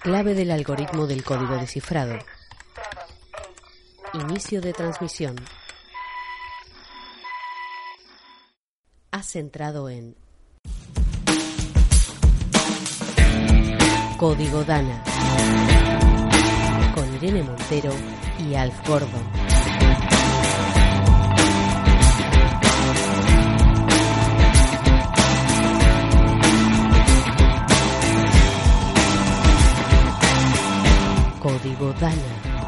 Clave del algoritmo del código descifrado. Inicio de transmisión. Has entrado en Código Dana con Irene Montero y Alf Gordon. Código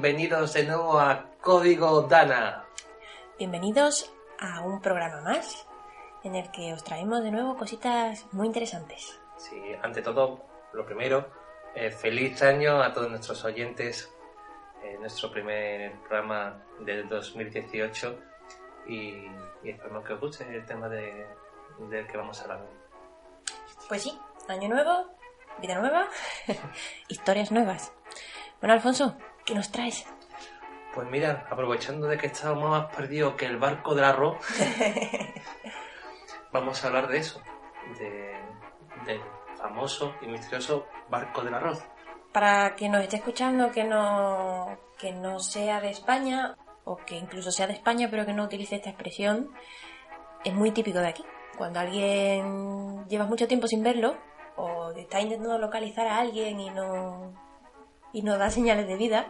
bienvenidos de nuevo a Código Dana. Bienvenidos a un programa más en el que os traemos de nuevo cositas muy interesantes. Sí, ante todo, lo primero, eh, feliz año a todos nuestros oyentes. eh, nuestro primer programa del 2018 y, y esperamos que os guste el tema de, del que vamos a hablar hoy. Pues sí, año nuevo, vida nueva, historias nuevas. Bueno, Alfonso, ¿qué nos traes? Pues mira, aprovechando de que estamos más perdidos que el barco del arroz, vamos a hablar de eso, de, del famoso y misterioso barco del arroz. Para quien nos esté escuchando que no, que no sea de España, o que incluso sea de España pero que no utilice esta expresión, es muy típico de aquí. Cuando alguien lleva mucho tiempo sin verlo, o está intentando localizar a alguien y no, y no da señales de vida,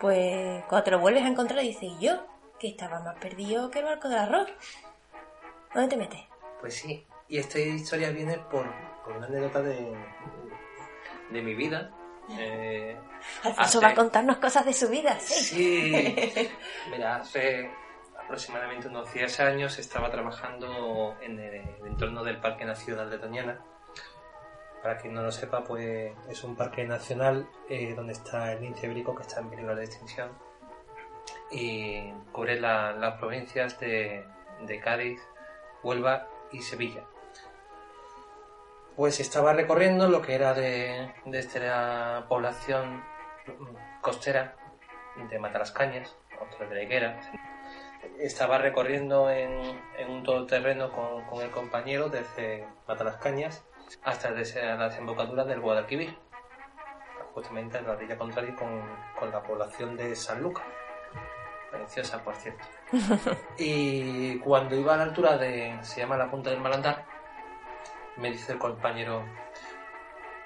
pues cuando te lo vuelves a encontrar dices, "¿Y yo, que estaba más perdido que el barco del arroz. ¿Dónde te metes? Pues sí, y esta historia viene por, por una anécdota de, de mi vida. Eh, Alfonso Hace- va a contarnos cosas de su vida, sí. Sí, mira, hace aproximadamente unos 10 años estaba trabajando en el, entorno del Parque Nacional de Doñana. Para quien no lo sepa, pues es un parque nacional eh, donde está el lince ibérico que está en peligro de extinción y cubre la- las provincias de, de Cádiz, Huelva y Sevilla. Pues estaba recorriendo lo que era de, desde la población costera de Matalascañas, otra de la Higuera. Estaba recorriendo en, en un todoterreno con, con el compañero desde Matalascañas hasta la desembocadura del Guadalquivir, justamente en la orilla contraria con, con la población de San Lucas. Preciosa, por cierto. Y cuando iba a la altura de, se llama la punta del Malandar, me dice el compañero,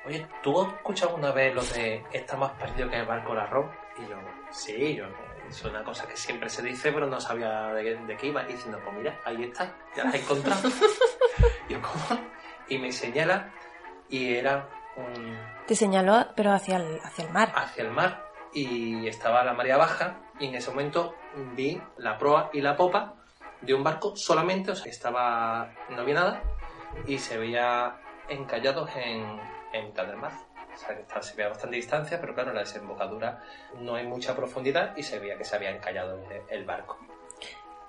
oye, ¿tú has escuchado una vez lo de está más perdido que el barco del arroz? Y yo, sí, yo, es una cosa que siempre se dice, pero no sabía de, de qué iba. Y diciendo, pues mira, ahí está, ya la has encontrado. Y yo, ¿cómo? Y me señala, y era un, Te señaló, pero hacia el, hacia el mar. hacia el mar y estaba la marea baja y en ese momento vi la proa y la popa de un barco solamente, o sea, estaba, no había nada y se veía encallados en, en mitad del mar. O sea, que estaba- se veía bastante distancia, pero claro, en la desembocadura no hay mucha profundidad y se veía que se había encallado el, el barco.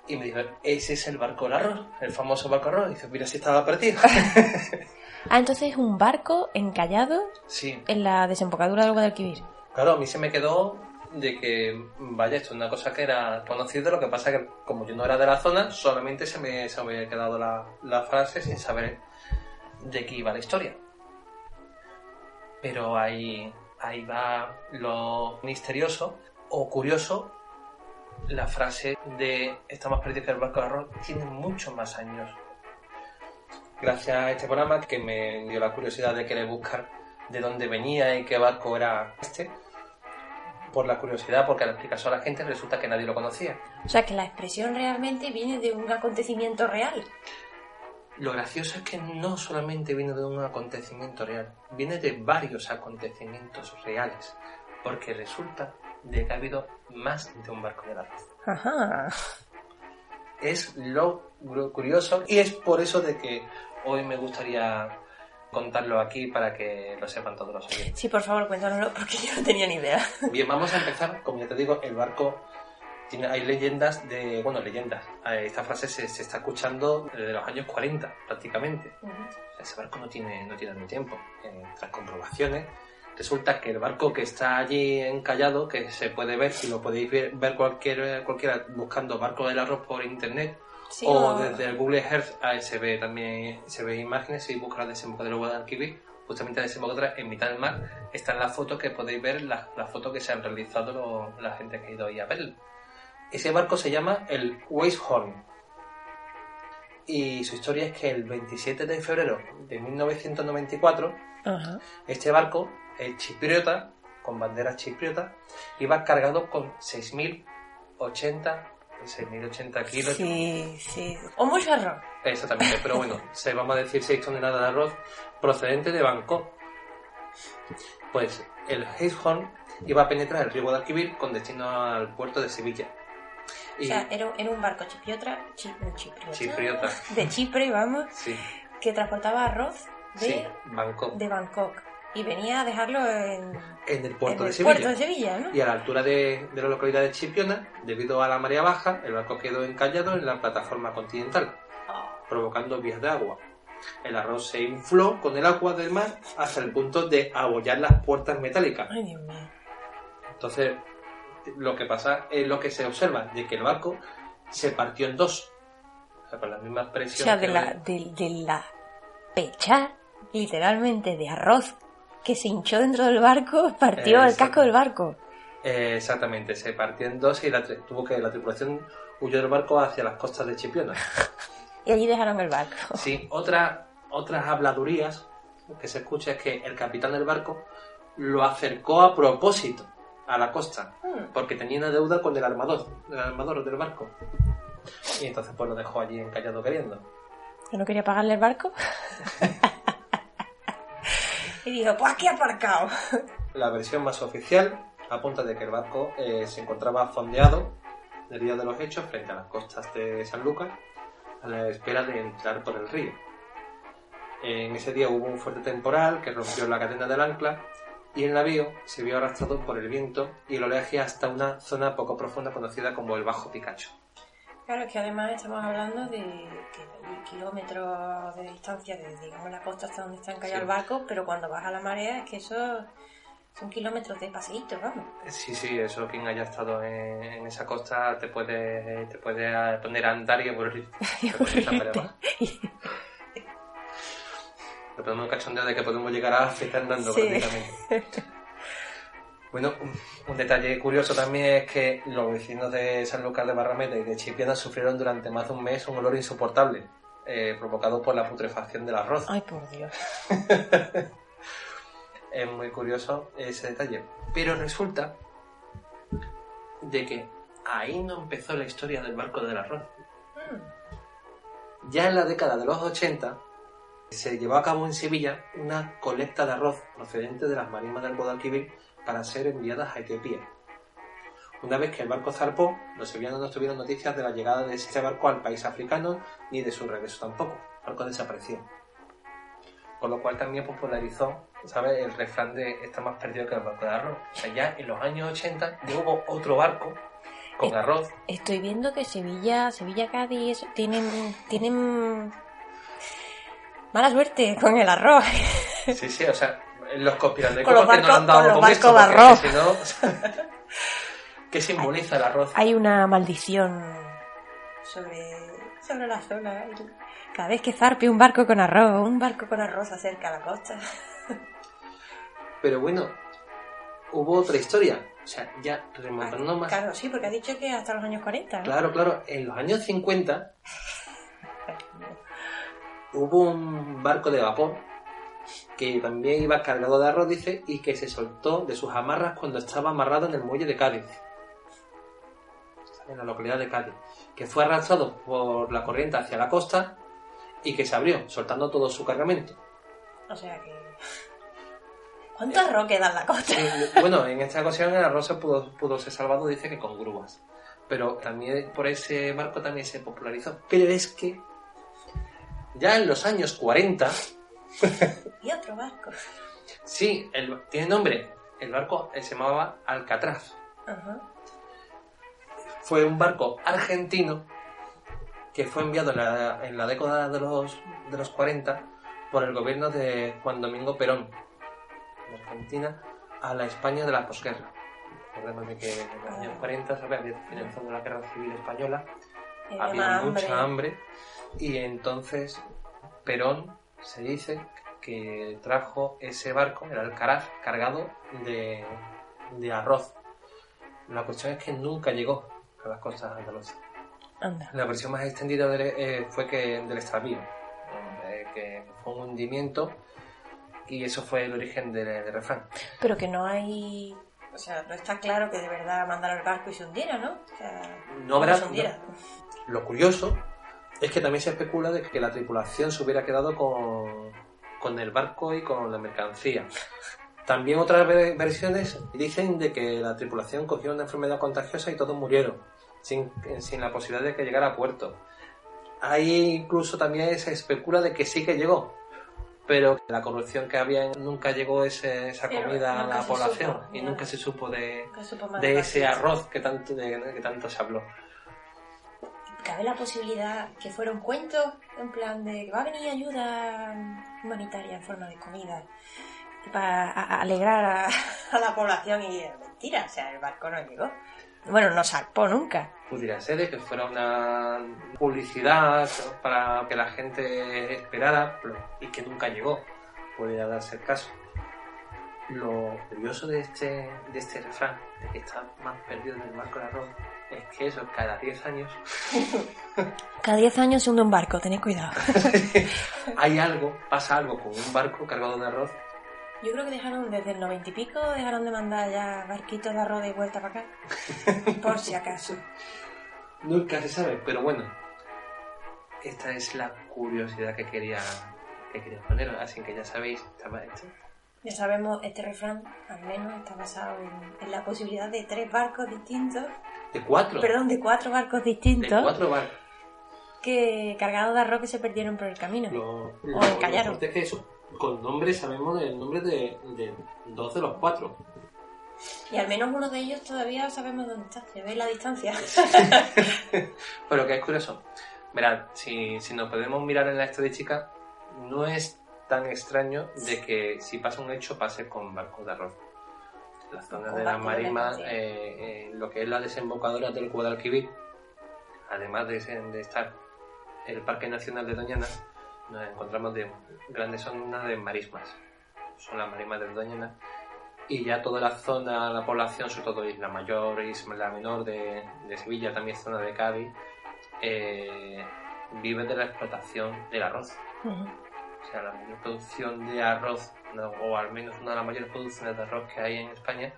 Y me dijo, ese es el barco del arroz, el famoso barco arroz. Y dice, mira si estaba perdido. Ah, entonces es un barco encallado sí, en la desembocadura del Guadalquivir. Claro, a mí se me quedó de que, vaya, esto es una cosa que era conocida, lo que pasa que como yo no era de la zona, solamente se me, se me había quedado la, la frase sin saber de qué iba la historia. Pero ahí, ahí va lo misterioso o curioso. La frase de está más perdido que el barco de arroz tiene muchos más años. Gracias a este programa que me dio la curiosidad de querer buscar de dónde venía y qué barco era este, por la curiosidad, porque al explicar eso a la gente resulta que nadie lo conocía. O sea que la expresión realmente viene de un acontecimiento real. lo gracioso es que no solamente viene de un acontecimiento real, viene de varios acontecimientos reales, porque resulta de que ha habido más de un barco del arroz. Ajá. Es lo lo curioso y es por eso de que hoy me gustaría contarlo aquí para que lo sepan todos los oyentes. Sí, por favor, cuéntanoslo porque yo no tenía ni idea. Bien, vamos a empezar. Como ya te digo, el barco tiene, hay leyendas de. Bueno, leyendas. Eh, Esta frase se, se está escuchando desde los años 40, prácticamente. Ese barco no tiene, no tiene ni tiempo. Eh, tras comprobaciones, resulta que el barco que está allí encallado, que se puede ver, si lo podéis ver, ver cualquier, cualquiera buscando barco del arroz por internet, Sí, o o- desde el Google Earth ahí se ve también se ve imágenes y busca la desembocadura del Guadalquivir justamente la desembocadura en mitad del mar están las fotos que podéis ver las las fotos que se han realizado lo- la gente que ha ido ahí a verlo ese barco se llama el Weisshorn y su historia es que el 27 de febrero de 1994 Ajá. este barco el chipriota con bandera chipriota iba cargado con 6.080 6.080 kilos Sí, sí. O mucho arroz. Exactamente, pero bueno, se vamos a decir 6 toneladas de arroz procedente de Bangkok. Pues el Heishorn iba a penetrar el río Guadalquivir con destino al puerto de Sevilla. O sea, era, era un barco chipriota, chi- chipriota, Chipriota. de Chipre, vamos, sí, que transportaba arroz de, sí, Bangkok, de Bangkok y venía a dejarlo en, en el puerto en de Sevilla. puerto de Sevilla, ¿no? Y a la altura de, de la localidad de Chipiona, debido a la marea baja, el barco quedó encallado en la plataforma continental, provocando vías de agua. El arroz se infló con el agua del mar hasta el punto de abollar las puertas metálicas. Ay, Dios mío. Entonces, lo que pasa es lo que se observa, de que el barco se partió en dos. O sea, con la misma O presión. sea, de la, de, de la pecha, literalmente, de arroz que se hinchó dentro del barco, partió el casco del barco. Eh, exactamente, se partió en dos y la, tuvo que la tripulación huyó del barco hacia las costas de Chipiona. Y allí dejaron el barco. Sí, otra, otras habladurías que se escucha es que el capitán del barco lo acercó a propósito a la costa, porque tenía una deuda con el armador, el armador del barco. Y entonces pues lo dejó allí encallado queriendo. ¿Que no quería pagarle el barco? Y dijo, pues aquí aparcado. La versión más oficial apunta de que el barco eh, se encontraba fondeado del día de los hechos frente a las costas de San Lucas a la espera de entrar por el río. En ese día hubo un fuerte temporal que rompió la cadena del ancla y el navío se vio arrastrado por el viento y el oleaje hasta una zona poco profunda conocida como el Bajo Picacho. Claro, es que además estamos hablando de que hay kilómetros de distancia de, digamos, la costa hasta donde está encallado Sí. el barco, pero cuando baja la marea es que eso son kilómetros de paseíto, vamos. Sí, sí, eso quien haya estado en, en esa costa te puede, te puede poner a andar y aburrir. Ponemos un cachondeo de que podemos llegar a África andando Sí. prácticamente. Bueno, un, un detalle curioso también es que los vecinos de San Lucas de Barrameda y de Chipiona sufrieron durante más de un mes un olor insoportable, eh, provocado por la putrefacción del arroz. Ay, por Dios. Es muy curioso ese detalle. Pero resulta de que ahí no empezó la historia del barco del arroz. Ya en la década de los 80 se llevó a cabo en Sevilla una colecta de arroz procedente de las marismas del Guadalquivir para ser enviadas a Etiopía. Una vez que el barco zarpó, los sevillanos no tuvieron noticias de la llegada de este barco al país africano ni de su regreso tampoco. El barco desapareció. Con lo cual también popularizó, ¿sabes? El refrán de está más perdido que el barco de arroz. O sea, ya en los años 80 ya hubo otro barco con Eh, arroz. Estoy viendo que Sevilla, Sevilla, Cádiz, tienen, tienen mala suerte con el arroz. Sí, sí, o sea, los conspiradores Con los que no han dado con con esto, porque arroz. si no... ¿Qué simboliza el arroz? Hay una maldición sobre, sobre la zona. Cada vez que zarpe un barco con arroz, un barco con arroz acerca a la costa. Pero bueno, hubo otra historia. O sea, ya remontando más... Claro, sí, porque ha dicho que hasta los años 40. ¿no? Claro, claro, en los años 50 hubo un barco de vapor que también iba cargado de arroz, dice, y que se soltó de sus amarras cuando estaba amarrado en el muelle de Cádiz. En la localidad de Cádiz. Que fue arrastrado por la corriente hacia la costa y que se abrió, soltando todo su cargamento. O sea que. ¿Cuánto arroz queda en la costa? Eh, bueno, en esta ocasión el arroz se pudo, pudo ser salvado, dice que con grúas. Pero también por ese barco también se popularizó. Pero es que ya en los años 40, Y otro barco. sí, el- tiene nombre, el barco eh, se llamaba Alcatraz. Ajá. Fue un barco argentino que fue enviado en la, en la década de los, de los 40 por el gobierno de Juan Domingo Perón, de Argentina, a la España de la posguerra. Recordemos de que en los años 40 ¿sabes? había finalizado la guerra civil española, había mucha hambre y entonces Perón se dice que trajo ese barco, el Alcaraz, cargado de, de arroz. La cuestión es que nunca llegó a las costas andaluzas. Anda. La versión más extendida del- eh, fue que del extravío, eh, que fue un hundimiento y eso fue el origen del, del refrán. Pero que no hay. O sea, no está claro que de verdad mandaron el barco y se hundiera, ¿no? O sea, No habrá- se hundiera. Lo curioso es que también se especula de que la tripulación se hubiera quedado con, con el barco y con la mercancía. También otras ve- versiones dicen de que la tripulación cogió una enfermedad contagiosa y todos murieron, sin, sin la posibilidad de que llegara a puerto. Ahí incluso también se especula de que sí que llegó, pero la corrupción que había nunca llegó ese- esa Pero comida a la población supo, y nunca se supo de, de ese arroz que tanto, de- que tanto se habló. ¿Cabe la posibilidad que fuera un cuento en plan de que va a venir ayuda humanitaria en forma de comida para alegrar a, la población y es mentira, o sea, el barco no llegó. Bueno, no zarpó nunca. pudiera ser de que fuera una publicidad para que la gente esperara y que nunca llegó. Podría darse el caso. Lo curioso de este, de este refrán, de que está más perdido en el marco del arroz, es que eso cada 10 años Cada 10 años se hunde un barco, tened cuidado. hay algo, pasa algo con un barco cargado de arroz. Yo creo que dejaron desde el 90 y pico, dejaron de mandar ya barquitos de arroz de vuelta para acá. Por si acaso. Nunca se sabe, pero bueno, esta es la curiosidad que quería, que quería poner, así que ya sabéis, estaba hecho. Ya sabemos, este refrán al menos está basado en, en la posibilidad de tres barcos distintos, De cuatro. perdón, de cuatro barcos de distintos cuatro barcos. que cargados de arroz que se perdieron por el camino. Lo, O encallaron. fuerte es que eso, con nombre sabemos el nombre de, de dos de los cuatro. Y al menos uno de ellos todavía sabemos dónde está, se ve la distancia. Pero que es curioso. Verad, si, si nos podemos mirar en la estadística, no es tan extraño de que si pasa un hecho pase con barcos de arroz. La zona de las mercancía. eh, eh, lo que es la desembocadura del Guadalquivir, además de, de estar el Parque Nacional de Doñana, nos encontramos de grandes zonas de marismas. Son las marismas de Doñana. Y ya toda la zona, la población, sobre todo Isla Mayor, Isla Menor de, de Sevilla, también zona de Cádiz, eh, vive de la explotación del arroz. O sea, la mayor producción de arroz, o al menos una de las mayores producciones de arroz que hay en España,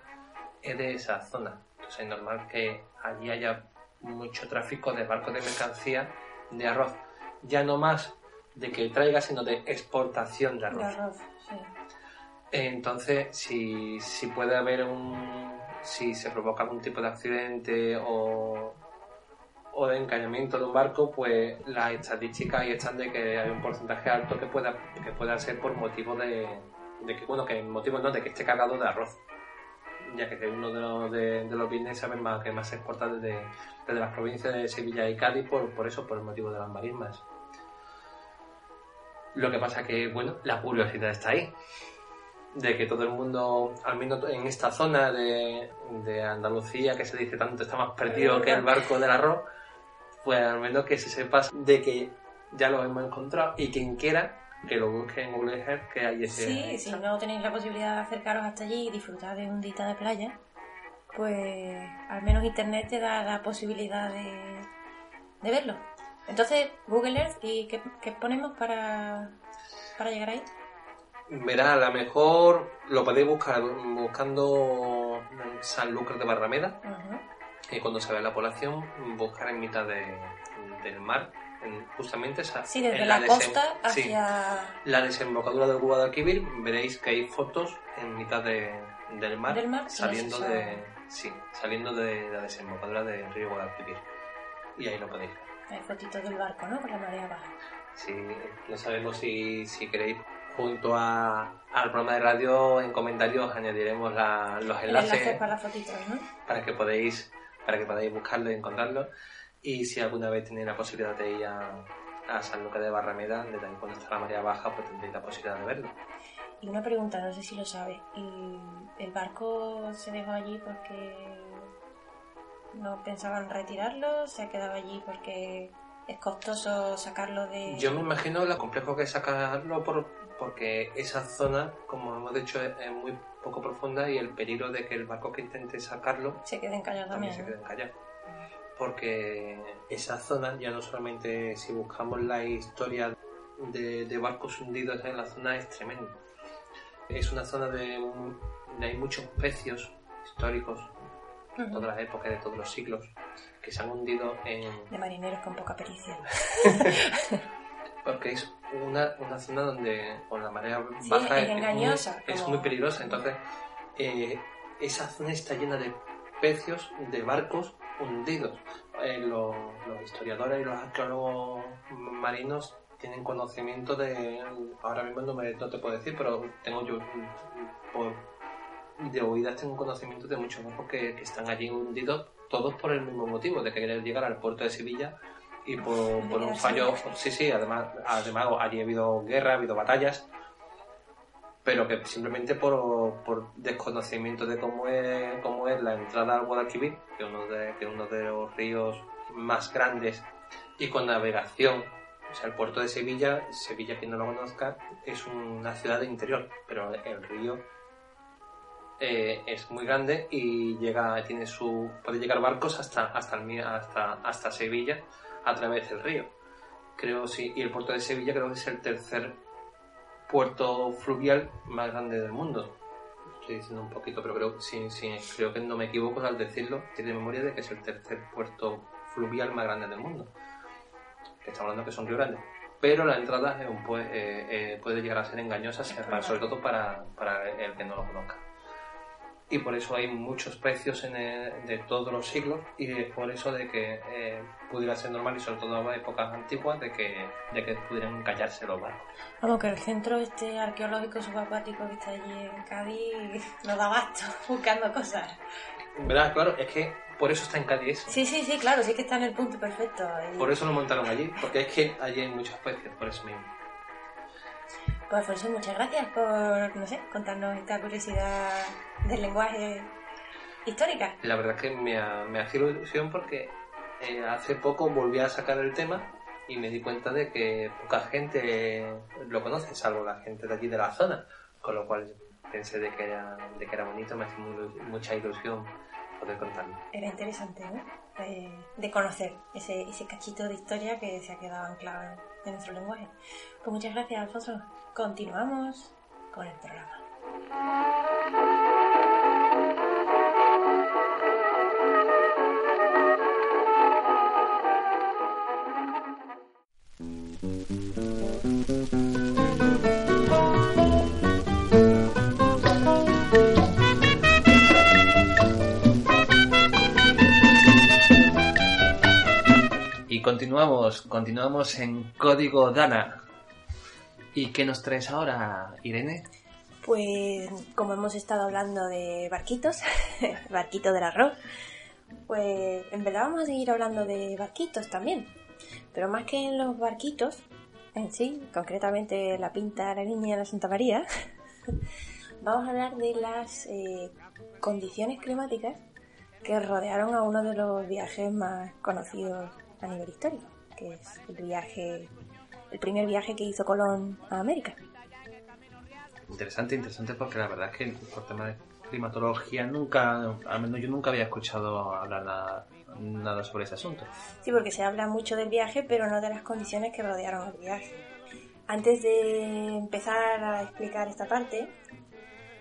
es de esa zona. Entonces es normal que allí haya mucho tráfico de barcos de mercancía de arroz. Ya no más de que traiga, sino de exportación de De arroz. arroz, sí. Entonces, si, si puede haber un. Si se provoca algún tipo de accidente o, o de encallamiento de un barco, pues las estadísticas ahí están de que hay un porcentaje alto que pueda, que pueda ser por motivo de, que, bueno, que motivo no, de que esté cargado de arroz. Ya que es uno de los, de, los bienes saben más, que más se exporta desde, desde las provincias de Sevilla y Cádiz por, por eso, por el motivo de las marismas. Lo que pasa que, bueno, la curiosidad está ahí de que todo el mundo, al menos en esta zona de, de Andalucía, que se dice tanto está más perdido que el barco del arroz, pues al menos que se sepa de que ya lo hemos encontrado y quien quiera que lo busque en Google Earth, que hay ese... Sí, si no tenéis la posibilidad de acercaros hasta allí y disfrutar de un dita de playa, pues al menos internet te da la posibilidad de, de verlo. Entonces, Google Earth, ¿y qué, qué ponemos para, para llegar ahí? Verá, a lo mejor lo podéis buscar buscando San Lucas de Barrameda, Ujú. Y cuando se ve la población, buscar en mitad de- del mar en justamente esa. Sí, desde la, costa sí, hacia la desembocadura del Guadalquivir, veréis que hay fotos en mitad de- del mar, Del mar, sí, saliendo de sí, saliendo de la desembocadura del río Guadalquivir. Y ahí lo podéis ver. hay fotitos del barco, ¿no? Con la marea baja. Sí, no sabemos si, si queréis junto a, al programa de radio en comentarios añadiremos la- los enlaces enlace para las fotitos, ¿no? para que podáis para que podáis buscarlo y encontrarlo y si alguna vez tenéis la posibilidad de ir a, a San Lucas de Barrameda de ahí cuando está la marea baja pues tendréis la posibilidad de verlo Y una pregunta, no sé si lo sabes. ¿Y ¿El barco se dejó allí porque no pensaban retirarlo? ¿Se ha quedado allí porque es costoso sacarlo de...? yo me imagino lo complejo que es sacarlo por, porque esa zona como hemos dicho es, es muy poco profunda y el peligro de que el barco que intente sacarlo Se queden callados también también, se callados porque esa zona ya no solamente si buscamos la historia de, de barcos hundidos en la zona es tremendo. Es una zona de, un- de hay muchos pecios históricos de todas las épocas de todos los siglos que se han hundido en De marineros con poca pericia. porque es una, una zona donde con la marea Sí, baja es muy- engañosa, es como- muy peligrosa. Entonces eh, esa zona está llena de pecios de barcos hundidos. Eh, lo- los historiadores y los arqueólogos marinos tienen conocimiento de ahora mismo no, me- no te puedo decir pero tengo yo por de oídas tengo conocimiento de muchos barcos que, que están allí hundidos todos por el mismo motivo de querer llegar al puerto de Sevilla y por, un fallo sí sí además además allí ha habido guerra ha habido batallas pero que simplemente por, desconocimiento de cómo es, cómo es la entrada al Guadalquivir, que uno de, que uno de los ríos más grandes y con navegación. O sea, el puerto de Sevilla, Sevilla quien no lo conozca, es una ciudad de interior, pero el río eh, es muy grande y llega, tiene su, puede llegar barcos hasta, hasta, el, hasta, hasta Sevilla a través del río. Creo sí, y el puerto de Sevilla creo que es el tercer puerto fluvial más grande del mundo. Estoy diciendo un poquito, pero creo, sí, sí, creo que no me equivoco al decirlo. Tiene memoria de que es el tercer puerto fluvial más grande del mundo. Estamos hablando que son río grandes. Pero la entrada es un pue- eh, eh, puede llegar a ser engañosa, sobre todo para, para el que no lo conozca. Y por eso hay muchos precios en el- de todos los siglos y por eso de que eh, pudiera ser normal y sobre todo en épocas antiguas de que, de que pudieran callarse los barcos. Vamos, que el centro este arqueológico subacuático que está allí en Cádiz no da basto buscando cosas. ¿Verdad? Claro, es que por eso está en Cádiz eso. Sí, sí, sí, claro, sí que está en el punto perfecto. Por eso lo montaron allí, porque es que allí hay muchos precios, por eso mismo. Pues Alfonso, muchas gracias por, no sé, contarnos esta curiosidad del lenguaje histórica. La verdad es que me, ha- me hace ilusión porque eh, hace poco volví a sacar el tema y me di cuenta de que poca gente lo conoce, salvo la gente de allí de la zona, con lo cual pensé de que era, de que era bonito, me hace muy- mucha ilusión poder contarlo. Era interesante, ¿no? De, de conocer ese, ese cachito de historia que se ha quedado anclado en, en nuestro lenguaje. Pues muchas gracias, Alfonso. Continuamos con el programa. Y continuamos, continuamos en Código Dana. ¿Y qué nos traes ahora, Irene? Pues como hemos estado hablando de barquitos, barquito del arroz, pues en verdad vamos a seguir hablando de barquitos también. Pero más que en los barquitos en sí, concretamente la pinta la niña de la Santa María, vamos a hablar de las eh, condiciones climáticas que rodearon a uno de los viajes más conocidos a nivel histórico, que es el viaje, el primer viaje que hizo Colón a América. Interesante, interesante porque la verdad es que por tema de climatología nunca, al menos yo nunca había escuchado hablar nada, nada sobre ese asunto. Sí, porque se habla mucho del viaje, pero no de las condiciones que rodearon el viaje. Antes de empezar a explicar esta parte,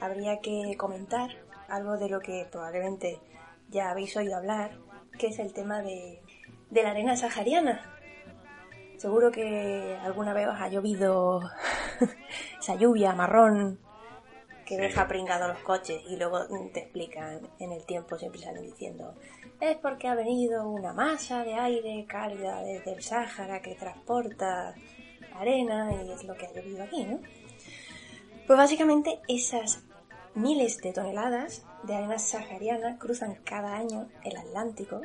habría que comentar algo de lo que probablemente ya habéis oído hablar, que es el tema de, de la arena sahariana. Seguro que alguna vez os ha llovido esa lluvia marrón que Sí. deja pringados los coches y luego te explican en el tiempo, siempre salen diciendo es porque ha venido una masa de aire cálida desde el Sáhara que transporta arena y es lo que ha llovido aquí, ¿no? Pues básicamente esas miles de toneladas de arena sahariana cruzan cada año el Atlántico.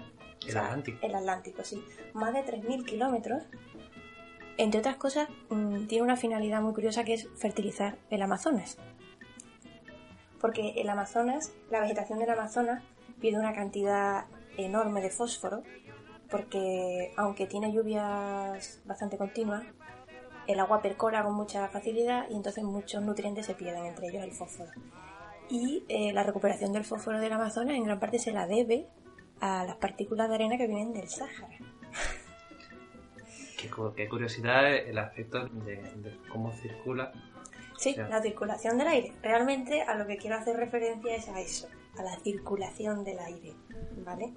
El Atlántico. El Atlántico, sí. Más de 3.000 kilómetros. Entre otras cosas, mm, tiene una finalidad muy curiosa que es fertilizar el Amazonas. Porque el Amazonas, la vegetación del Amazonas, pide una cantidad enorme de fósforo, porque aunque tiene lluvias bastante continuas, el agua percora con mucha facilidad y entonces muchos nutrientes se pierden, entre ellos el fósforo. Y eh, la recuperación del fósforo del Amazonas en gran parte se la debe a las partículas de arena que vienen del Sáhara. Qué, qué curiosidad el aspecto de, de cómo circula. Sí, Ya. la circulación del aire. Realmente a lo que quiero hacer referencia es a eso, a la circulación del aire, ¿vale?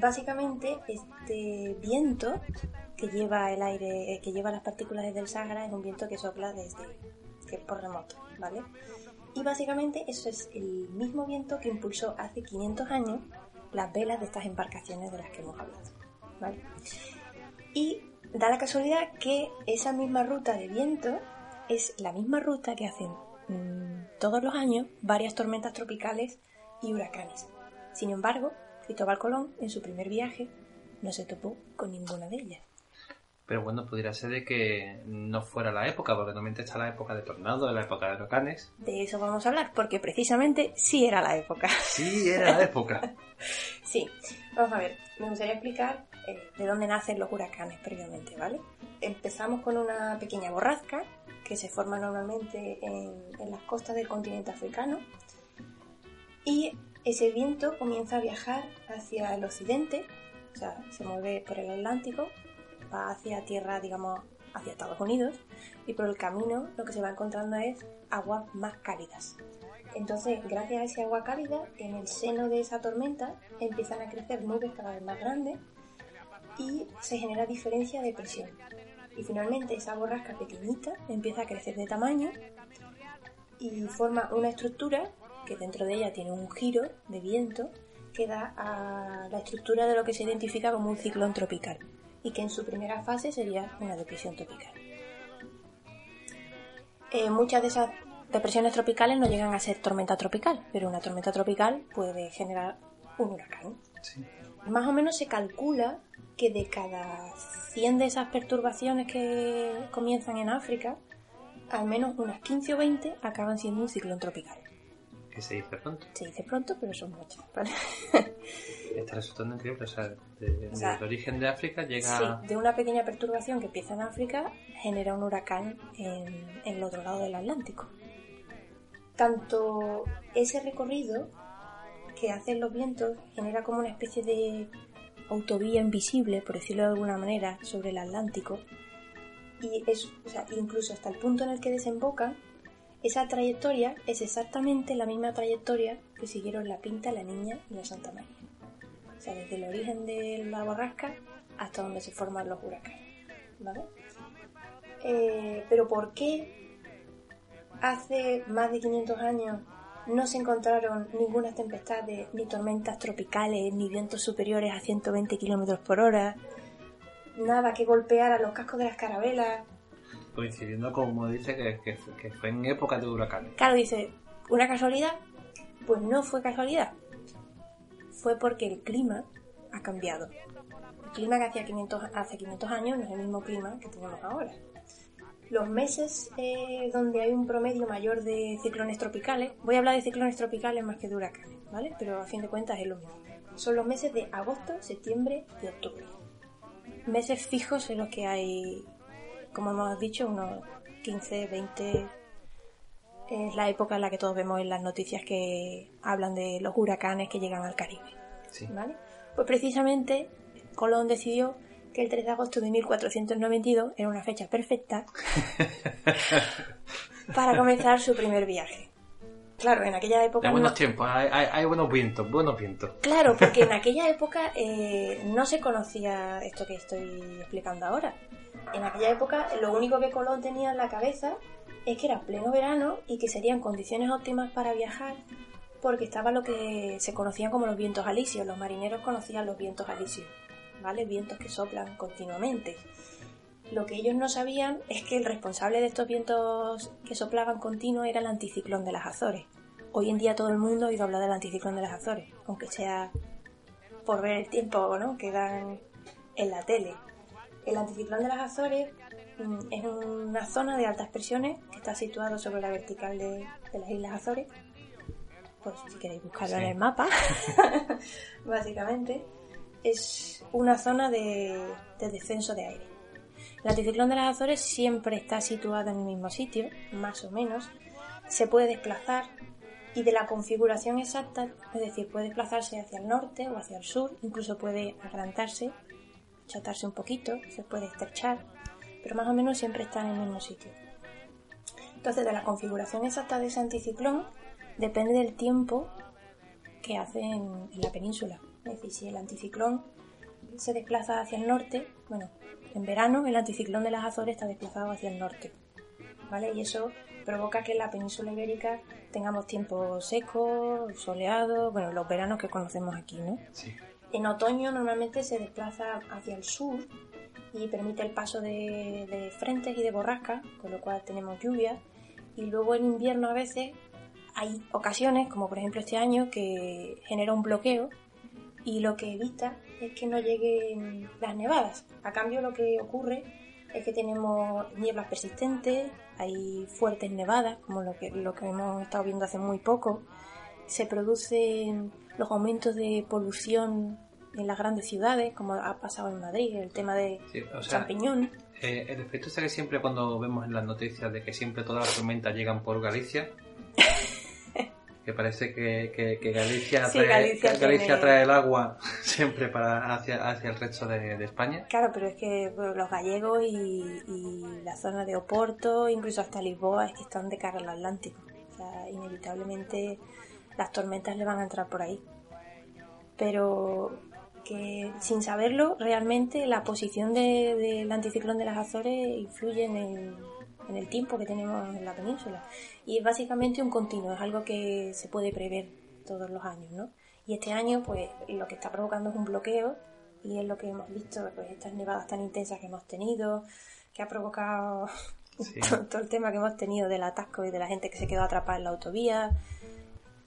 Básicamente este viento que lleva el aire, eh, que lleva las partículas desde el Sáhara es un viento que sopla desde que es por remoto, ¿vale? Y básicamente eso es el mismo viento que impulsó hace 500 años las velas de estas embarcaciones de las que hemos hablado, ¿vale? Y da la casualidad que esa misma ruta de viento es la misma ruta que hacen mm, todos los años varias tormentas tropicales y huracanes. Sin embargo, Cristóbal Colón, en su primer viaje, no se topó con ninguna de ellas. Pero bueno, pudiera ser de que no fuera la época, porque normalmente está la época de tornados, la época de huracanes. De eso vamos a hablar, porque precisamente sí era la época. Sí, era la época. Sí, vamos a ver, me gustaría explicar eh, de dónde nacen los huracanes previamente, ¿vale? Empezamos con una pequeña borrasca que se forma normalmente en, en las costas del continente africano y ese viento comienza a viajar hacia el occidente, o sea, se mueve por el Atlántico, va hacia tierra, digamos, hacia Estados Unidos y por el camino lo que se va encontrando es aguas más cálidas. Entonces, gracias a ese agua cálida, en el seno de esa tormenta empiezan a crecer nubes cada vez más grandes y se genera diferencia de presión. Y finalmente esa borrasca pequeñita empieza a crecer de tamaño y forma una estructura que dentro de ella tiene un giro de viento que da a la estructura de lo que se identifica como un ciclón tropical y que en su primera fase sería una depresión tropical. Eh, muchas de esas depresiones tropicales no llegan a ser tormenta tropical, pero una tormenta tropical puede generar un huracán. Más o menos se calcula que de cada 100 de esas perturbaciones que comienzan en África, al menos unas 15 o 20 acaban siendo un ciclón tropical. Que se dice pronto. Se dice pronto, pero son muchas, ¿vale? Está resultando increíble. O sea, de- O sea, del origen de África llega. Sí, de una pequeña perturbación que empieza en África genera un huracán en, en el otro lado del Atlántico. Tanto ese recorrido que hacen los vientos genera como una especie de autovía invisible, por decirlo de alguna manera, sobre el Atlántico. Y es, o sea, incluso hasta el punto en el que desembocan, esa trayectoria es exactamente la misma trayectoria que siguieron la Pinta, la Niña y la Santa María. O sea, desde el origen de la borrasca hasta donde se forman los huracanes. ¿Vale? Eh, pero ¿por qué hace más de 500 años no se encontraron ninguna tempestades, ni tormentas tropicales, ni vientos superiores a 120 kilómetros por hora? Nada que golpeara los cascos de las carabelas. coincidiendo como dice que, que, que fue en época de huracanes. Claro, dice, ¿una casualidad? Pues no fue casualidad. Fue porque el clima ha cambiado. El clima que hacía 500, hace 500 años no es el mismo clima que tenemos ahora. Los meses eh, donde hay un promedio mayor de ciclones tropicales, voy a hablar de ciclones tropicales más que de huracanes, ¿vale? Pero a fin de cuentas es lo mismo. Son los meses de agosto, septiembre y octubre. Meses fijos en los que hay, como hemos dicho, unos 15, 20 es la época en la que todos vemos en las noticias que hablan de los huracanes que llegan al Caribe. Sí. ¿vale? Pues precisamente Colón decidió que el 3 de agosto de 1492 era una fecha perfecta para comenzar su primer viaje. Claro, en aquella época... De buenos no- tiempos, hay, hay- hay buenos vientos, buenos vientos. Claro, porque en aquella época eh, no se conocía esto que estoy explicando ahora. En aquella época lo único que Colón tenía en la cabeza es que era pleno verano y que serían condiciones óptimas para viajar porque estaba lo que se conocían como los vientos alisios. Los marineros conocían los vientos alisios, ¿vale? Vientos que soplan continuamente. Lo que ellos no sabían es que el responsable de estos vientos que soplaban continuo era el anticiclón de las Azores. Hoy en día todo el mundo ha oído hablar del anticiclón de las Azores, aunque sea por ver el tiempo ¿no? que dan en la tele. El anticiclón de las Azores mm, es una zona de altas presiones que está situado sobre la vertical de, de las Islas Azores. Pues si queréis buscarlo Sí. en el mapa, básicamente, es una zona de, de descenso de aire. El anticiclón de las Azores siempre está situado en el mismo sitio, más o menos. Se puede desplazar y de la configuración exacta, es decir, puede desplazarse hacia el norte o hacia el sur, incluso puede agrandarse, achatarse un poquito, se puede estrechar, pero más o menos siempre está en el mismo sitio. Entonces, de la configuración exacta de ese anticiclón depende del tiempo que hace en la península. Es decir, si el anticiclón se desplaza hacia el norte, bueno, en verano el anticiclón de las Azores está desplazado hacia el norte, ¿vale? Y eso provoca que en la península ibérica tengamos tiempo seco, soleado, bueno, los veranos que conocemos aquí, ¿no? Sí. En otoño normalmente se desplaza hacia el sur y permite el paso de, de frentes y de borrascas, con lo cual tenemos lluvia. Y luego en invierno a veces hay ocasiones, como por ejemplo este año, que genera un bloqueo y lo que evita es que no lleguen las nevadas. A cambio lo que ocurre es que tenemos nieblas persistentes, hay fuertes nevadas, como lo que, lo que hemos estado viendo hace muy poco. Se producen los aumentos de polución en las grandes ciudades, como ha pasado en Madrid, el tema de Sí, o sea, champiñón. eh, el efecto ese que siempre cuando vemos en las noticias de que siempre todas las tormentas llegan por Galicia, que parece que, que- que Galicia, Sí, trae, Galicia que Galicia tiene- trae el agua siempre para hacia, hacia el resto de, de España. Claro, pero es que bueno, los gallegos y, y la zona de Oporto, incluso hasta Lisboa, es que están de cara al Atlántico. O sea, inevitablemente las tormentas le van a entrar por ahí. Pero que sin saberlo, realmente la posición de- del anticiclón de las Azores influye en el, en el tiempo que tenemos en la península. Y es básicamente un continuo, es algo que se puede prever todos los años, ¿no? Y este año, pues, lo que está provocando es un bloqueo y es lo que hemos visto, pues, estas nevadas tan intensas que hemos tenido, que ha provocado Sí. todo, todo el tema que hemos tenido del atasco y de la gente que se quedó atrapada en la autovía.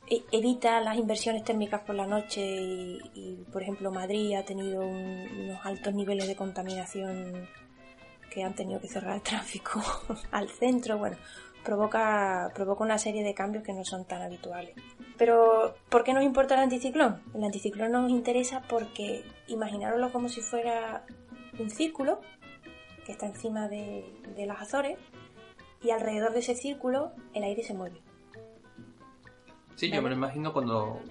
E- evita las inversiones térmicas por la noche y, y, por ejemplo, Madrid ha tenido un- unos altos niveles de contaminación que han tenido que cerrar el tráfico al centro. Bueno, provoca, provoca una serie de cambios que no son tan habituales. Pero, ¿por qué nos importa el anticiclón? El anticiclón nos interesa porque imaginároslo como si fuera un círculo que está encima de, de las Azores y alrededor de ese círculo el aire se mueve. Sí, yo me lo imagino cuando.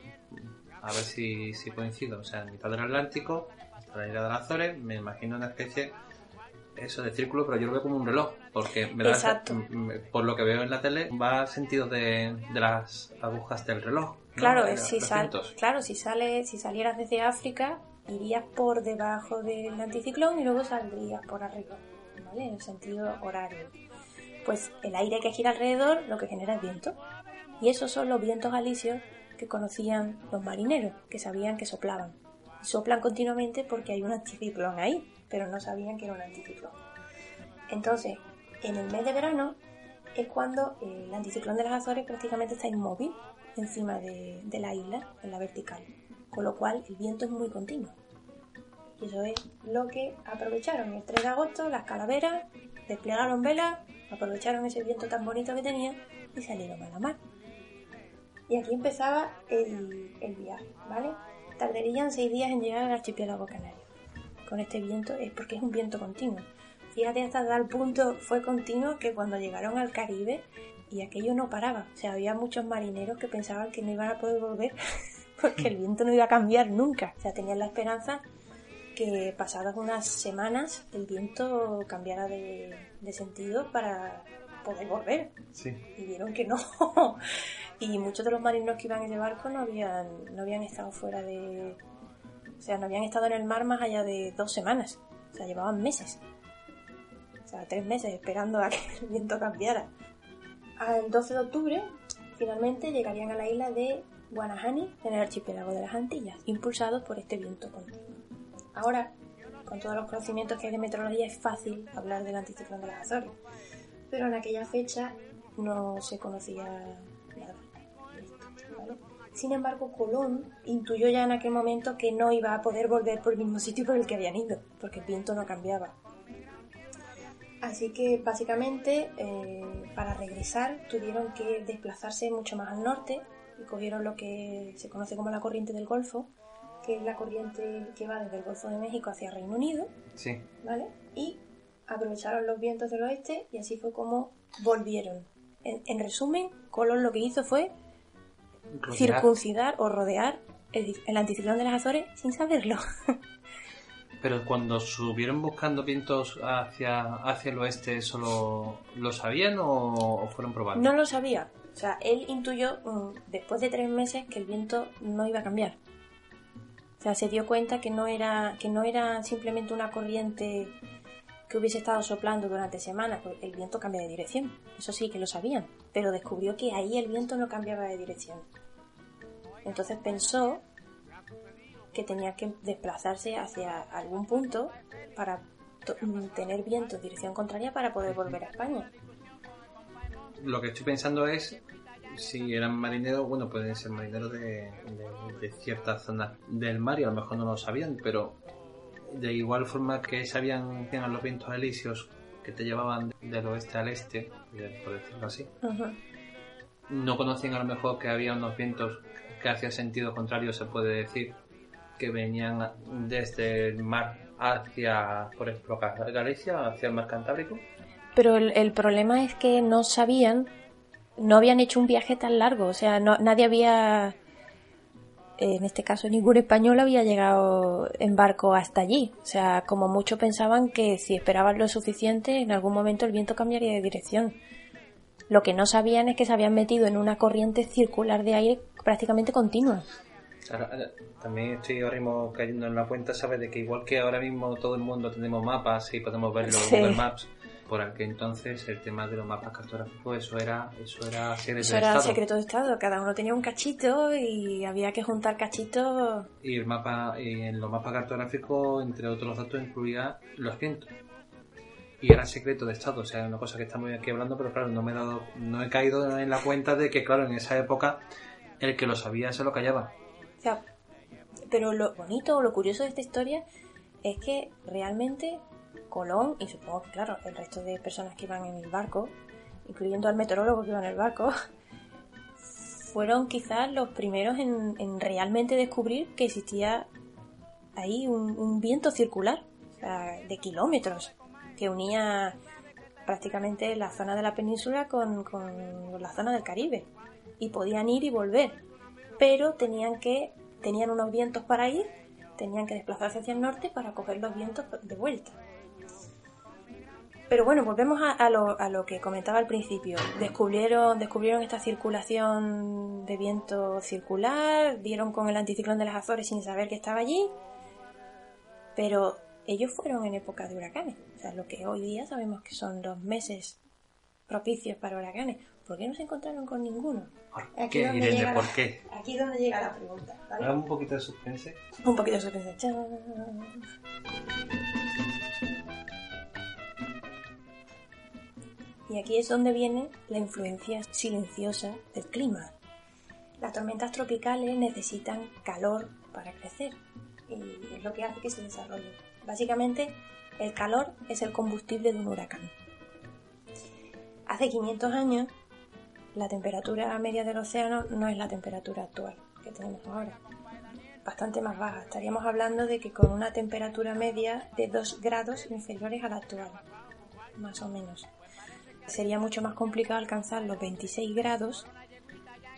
A ver si, si coincido. O sea, en mitad del Atlántico, hasta la isla de las Azores, me imagino una especie. Eso de círculo, pero yo lo veo como un reloj. Porque me da. Por lo que veo en la tele, va al sentido de, de las agujas del reloj. Claro, si sal- claro, si sale, si salieras desde África, irías por debajo del anticiclón y luego saldrías por arriba, ¿vale? En el sentido horario. Pues el aire que gira alrededor lo que genera es viento. Y esos son los vientos alisios que conocían los marineros, que sabían que soplaban. Y soplan continuamente porque hay un anticiclón ahí, pero no sabían que era un anticiclón. Entonces, en el mes de verano es cuando el anticiclón de las Azores prácticamente está inmóvil encima de, la isla, en la vertical. Con lo cual el viento es muy continuo. Y eso es lo que aprovecharon el 3 de agosto, las calaveras, desplegaron velas, aprovecharon ese viento tan bonito que tenían y salieron a la mar. Y aquí empezaba el, el viaje, ¿vale? Tardarían seis días en llegar al archipiélago canario. Con este viento es porque es un viento continuo. Fíjate hasta tal punto fue continuo que cuando llegaron al Caribe y aquello no paraba. O sea, había muchos marineros que pensaban que no iban a poder volver porque el viento no iba a cambiar nunca. O sea, tenían la esperanza que pasadas unas semanas el viento cambiara de, de sentido para, podéis volver. Sí. Y vieron que no. y muchos de los marineros que iban en el barco no habían, no habían estado fuera de... O sea, no habían estado en el mar más allá de dos semanas. O sea, llevaban meses. O sea, tres meses esperando a que el viento cambiara. Al 12 de octubre, finalmente llegarían a la isla de Guanahani, en el archipiélago de las Antillas, impulsados por este viento continuo. Ahora, con todos los conocimientos que hay de meteorología, es fácil hablar del anticiclón de las Azores. Pero en aquella fecha no se conocía Sin embargo, Colón intuyó ya en aquel momento que no iba a poder volver por el mismo sitio por el que habían ido, porque el viento no cambiaba. Así que básicamente eh, para regresar tuvieron que desplazarse mucho más al norte y cogieron lo que se conoce como la corriente del Golfo, que es la corriente que va desde el Golfo de México hacia Reino Unido, Sí. ¿vale? Y aprovecharon los vientos del oeste y así fue como volvieron. En, en resumen, Colón lo que hizo fue Rodear. circuncidar o rodear el, el anticiclón de las Azores sin saberlo. Pero cuando subieron buscando vientos hacia, hacia el oeste, ¿eso lo, lo sabían o, o fueron probando? No lo sabía. O sea, él intuyó mm, después de tres meses que el viento no iba a cambiar. O sea, se dio cuenta que no era, que no era simplemente una corriente que hubiese estado soplando durante semanas, porque el viento cambia de dirección. Eso sí que lo sabían. Pero descubrió que ahí el viento no cambiaba de dirección. Entonces pensó que tenía que desplazarse hacia algún punto para mm, tener viento en dirección contraria para poder volver a España. Lo que estoy pensando es si eran marineros, bueno, pueden ser marineros de, de ciertas zonas del mar y a lo mejor no lo sabían, pero de igual forma que sabían que eran los vientos alisios que te llevaban del oeste al este, por decirlo así, no conocían a lo mejor que había unos vientos que hacían sentido contrario, se puede decir, que venían desde el mar hacia, por ejemplo, Galicia, hacia el mar Cantábrico. Pero el, el problema es que no sabían, no habían hecho un viaje tan largo, o sea, no, nadie había, en este caso ningún español había llegado en barco hasta allí. O sea, como mucho pensaban que si esperaban lo suficiente, en algún momento el viento cambiaría de dirección. Lo que no sabían es que se habían metido en una corriente circular de aire prácticamente continua. Ahora, ahora, también estoy ahora mismo cayendo en la cuenta, ¿sabes? De que igual que ahora mismo todo el mundo tenemos mapas y podemos verlo Sí. en Google Maps, por aquel entonces el tema de los mapas cartográficos, eso era, eso era secreto Eso de era Estado. secreto de Estado, cada uno tenía un cachito y había que juntar cachitos. Y el mapa, y en los mapas cartográficos, entre otros datos, incluía los vientos. Y era secreto de Estado, o sea, una cosa que estamos aquí hablando, pero claro, no me he dado, no he caído en la cuenta de que, claro, en esa época el que lo sabía se lo callaba. O sea, pero lo bonito o lo curioso de esta historia es que realmente Colón, y supongo que claro, el resto de personas que iban en el barco, incluyendo al meteorólogo que iba en el barco, fueron quizás los primeros en, en realmente descubrir que existía ahí un, un viento circular, o sea, de kilómetros, que unía prácticamente la zona de la península con, con la zona del Caribe. Y podían ir y volver pero tenían que tenían unos vientos para ir, tenían que desplazarse hacia el norte para coger los vientos de vuelta. Pero bueno, volvemos a, a lo, a lo que comentaba al principio. Descubrieron, descubrieron esta circulación de viento circular, dieron con el anticiclón de las Azores sin saber que estaba allí, pero ellos fueron en época de huracanes. O sea, lo que hoy día sabemos que son los meses propicios para huracanes. ¿Por qué no se encontraron con ninguno? ¿Por Aquí qué, donde Irene? llega ¿Por la- qué? Aquí es donde llega la pregunta, un poquito de suspense. Un poquito de suspense. Chan. Y aquí es donde viene la influencia silenciosa del clima. Las tormentas tropicales necesitan calor para crecer y es lo que hace que se desarrollen. Básicamente, el calor es el combustible de un huracán. Hace 500 años, la temperatura media del océano no es la temperatura actual que tenemos ahora bastante más baja. Estaríamos hablando de que con una temperatura media de 2 grados inferiores a la actual, más o menos. Sería mucho más complicado alcanzar los 26 grados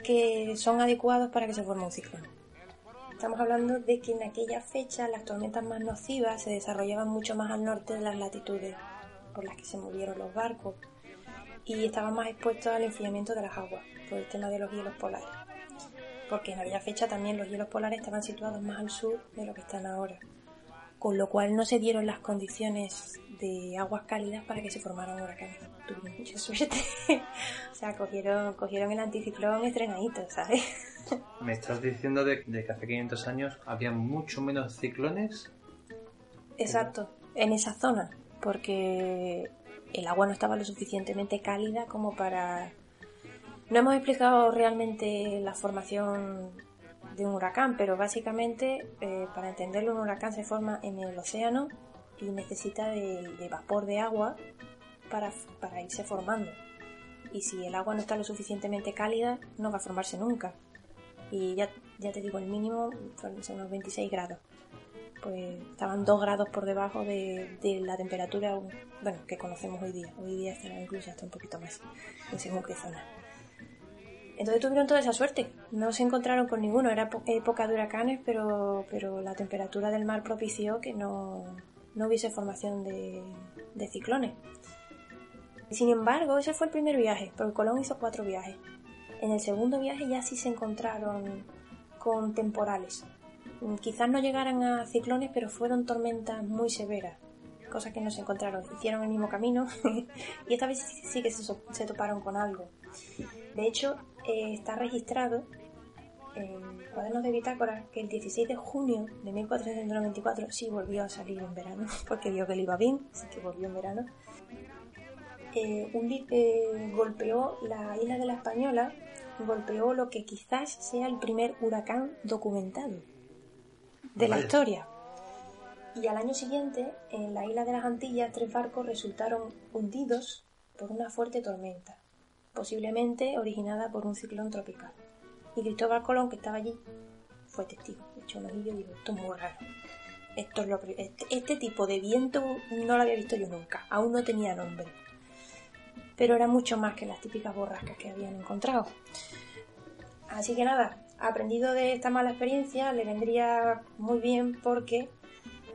que son adecuados para que se forme un ciclón. Estamos hablando de que en aquella fecha las tormentas más nocivas se desarrollaban mucho más al norte de las latitudes por las que se movieron los barcos. y estaban más expuestos al enfriamiento de las aguas por el tema de los hielos polares. Porque en aquella fecha también los hielos polares estaban situados más al sur de lo que están ahora. Con lo cual no se dieron las condiciones de aguas cálidas para que se formaran huracanes. Tuvieron mucha suerte. o sea, cogieron, cogieron el anticiclón estrenadito, ¿sabes? Me estás diciendo de, de que hace 500 años había mucho menos ciclones. Exacto, en esa zona, porque el agua no estaba lo suficientemente cálida como para... No hemos explicado realmente la formación de un huracán, pero básicamente eh, para entenderlo un huracán se forma en el océano y necesita de, vapor de agua para, para irse formando. Y si el agua no está lo suficientemente cálida, no va a formarse nunca. Y ya, ya te digo, el mínimo son unos 26 grados. Pues estaban 2 grados por debajo de, de la temperatura bueno, que conocemos hoy día. Hoy día estará incluso hasta un poquito más, en según qué zona. Entonces tuvieron toda esa suerte. No se encontraron con ninguno. Era po- época de huracanes, pero, pero la temperatura del mar propició que no, no hubiese formación de, ciclones. Sin embargo, ese fue el primer viaje, porque Colón hizo cuatro viajes. En el segundo viaje ya sí se encontraron con temporales. Quizás no llegaran a ciclones, pero fueron tormentas muy severas, cosas que no se encontraron. Hicieron el mismo camino y esta vez sí, que se, se toparon con algo. De hecho, eh, está registrado en cuadernos de bitácora que el 16 de junio de 1494 sí volvió a salir en verano, porque vio que le iba bien, así que volvió en verano. Eh, un eh, golpeó la isla de la Española, golpeó lo que quizás sea el primer huracán documentado de la historia. Y al año siguiente, en la isla de las Antillas, tres barcos resultaron hundidos por una fuerte tormenta, posiblemente originada por un ciclón tropical. Y Cristóbal Colón, que estaba allí, fue testigo. De hecho, un ojillo y dijo, esto es muy raro. Esto es lo este, este tipo de viento no lo había visto yo nunca. Aún no tenía nombre. Pero era mucho más que las típicas borrascas que habían encontrado. Así que nada, aprendido de esta mala experiencia, le vendría muy bien porque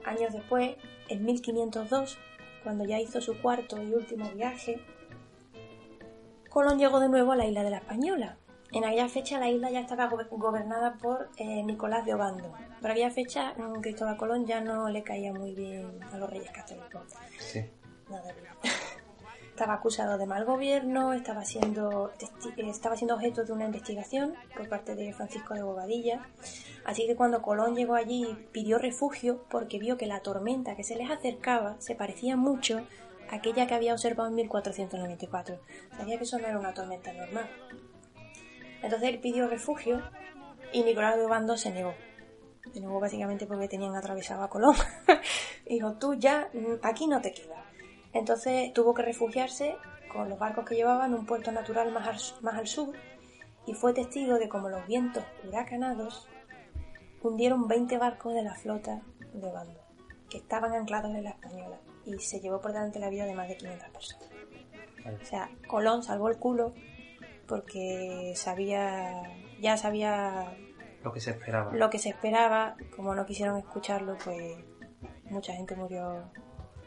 años después, en 1502, cuando ya hizo su cuarto y último viaje, Colón llegó de nuevo a la isla de la Española. En aquella fecha la isla ya estaba go- gobernada por eh, Nicolás de Obando. Por aquella fecha mm, Cristóbal Colón ya no le caía muy bien a los reyes católicos. Sí. Nada bien. Estaba acusado de mal gobierno, estaba siendo, eh, estaba siendo objeto de una investigación por parte de Francisco de Bobadilla. Así que cuando Colón llegó allí pidió refugio porque vio que la tormenta que se les acercaba se parecía mucho aquella que había observado en 1494. Sabía que eso no era una tormenta normal. Entonces él pidió refugio y Nicolás de Obando se negó. Se negó básicamente porque tenían atravesado a Colón. Dijo, tú ya mm, aquí no te quedas. Entonces tuvo que refugiarse con los barcos que llevaba en un puerto natural más al, más al sur y fue testigo de cómo los vientos huracanados hundieron 20 barcos de la flota de Obando, que estaban anclados en la Española, y se llevó por delante la vida de más de 500 personas. Vale. O sea, Colón salvó el culo porque sabía, ya sabía Lo que se esperaba. lo que se esperaba, como no quisieron escucharlo, pues mucha gente murió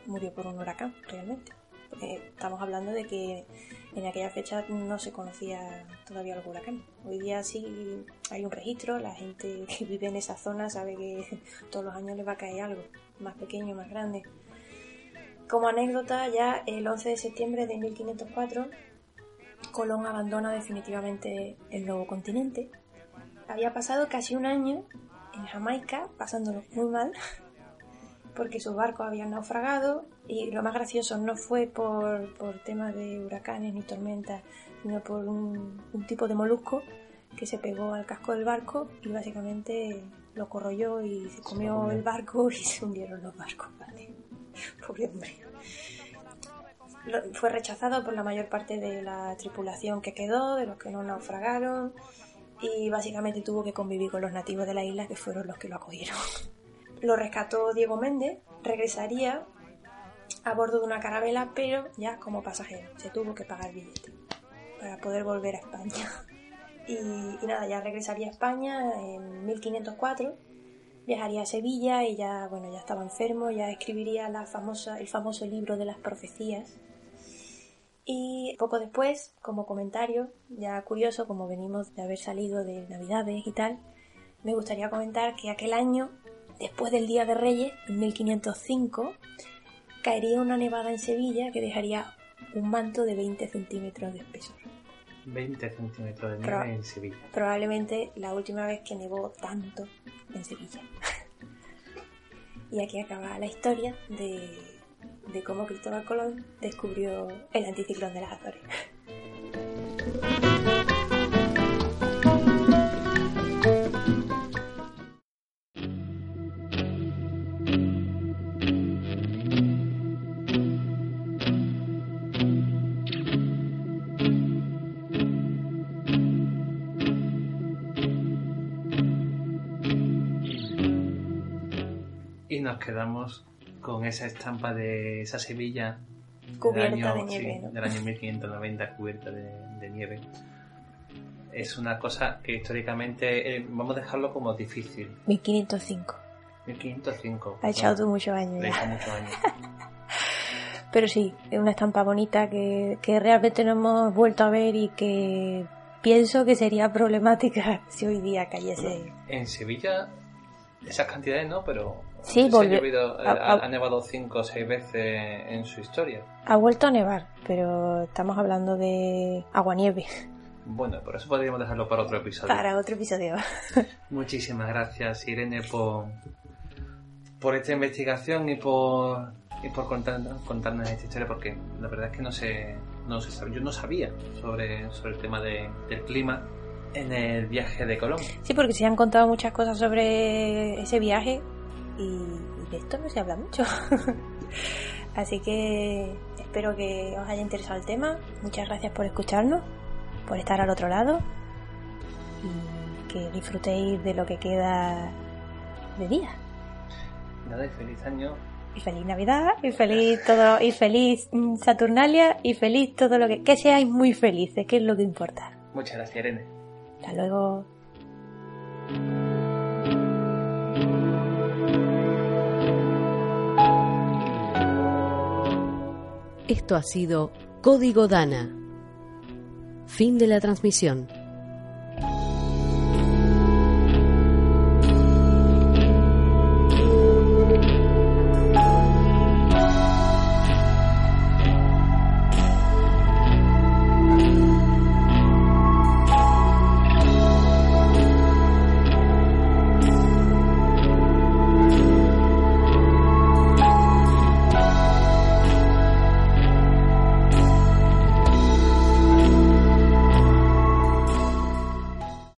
murió por un huracán, realmente. Porque estamos hablando de que en aquella fecha no se conocía todavía los huracanes. Hoy día sí hay un registro, la gente que vive en esa zona sabe que todos los años le va a caer algo, más pequeño, más grande. Como anécdota, ya el 11 de septiembre de 1504, Colón abandona definitivamente el nuevo continente había pasado casi un año en Jamaica pasándolo muy mal porque sus barcos habían naufragado y lo más gracioso no fue por, por temas de huracanes ni tormentas, sino por un, un tipo de molusco que se pegó al casco del barco y básicamente lo corroyó y se comió comió. el barco y se hundieron los barcos. ¿vale? Pobre hombre. Fue rechazado por la mayor parte de la tripulación que quedó, de los que no naufragaron, y básicamente tuvo que convivir con los nativos de la isla que fueron los que lo acogieron. Lo rescató Diego Méndez, regresaría a bordo de una carabela, pero ya como pasajero, se tuvo que pagar billete para poder volver a España. Y, y nada, ya regresaría a España en 1504, viajaría a Sevilla y ya, bueno, ya estaba enfermo, ya escribiría la famosa, el famoso libro de las profecías. Y poco después, como comentario, ya curioso, como venimos de haber salido de Navidades y tal, me gustaría comentar que aquel año, después del Día de Reyes, en 1505, caería una nevada en Sevilla que dejaría un manto de 20 centímetros de espesor. 20 centímetros de nieve Pro- en Sevilla. Probablemente la última vez que nevó tanto en Sevilla. y aquí acaba la historia de, de cómo Cristóbal Colón descubrió el anticiclón de las Azores. Quedamos con esa estampa de esa Sevilla Cubierta del año, de nieve, sí, ¿no? del año 1590 cubierta de, de nieve. Es una cosa que históricamente eh, vamos a dejarlo como difícil. 1505. 1505. Ha echado tú muchos años ya. muchos años. Pero sí, es una estampa bonita que, que realmente no hemos vuelto a ver y que pienso que sería problemática si hoy día cayese. En Sevilla, esas cantidades no, pero Sí, si ha llovido- nevado 5 o 6 veces en su historia. Ha vuelto a nevar, pero estamos hablando de aguanieve Bueno, por eso podríamos dejarlo para otro episodio. para otro episodio. Muchísimas gracias, Irene, por, por esta investigación y por, y por contarnos, contarnos esta historia, porque la verdad es que no sé, no se sabe. Yo no sabía sobre, sobre el tema de- del clima en el viaje de Colón. Sí, porque se han contado muchas cosas sobre ese viaje y, de esto no se habla mucho. Así que espero que os haya interesado el tema. Muchas gracias por escucharnos, por estar al otro lado y que disfrutéis de lo que queda de día. Nada, y feliz año. Y feliz Navidad, y feliz todo, y feliz mm, Saturnalia, y feliz todo lo que... Que seáis muy felices, que es lo que importa. Muchas gracias, Irene. Hasta luego. Esto ha sido Código Dana. Fin de la transmisión.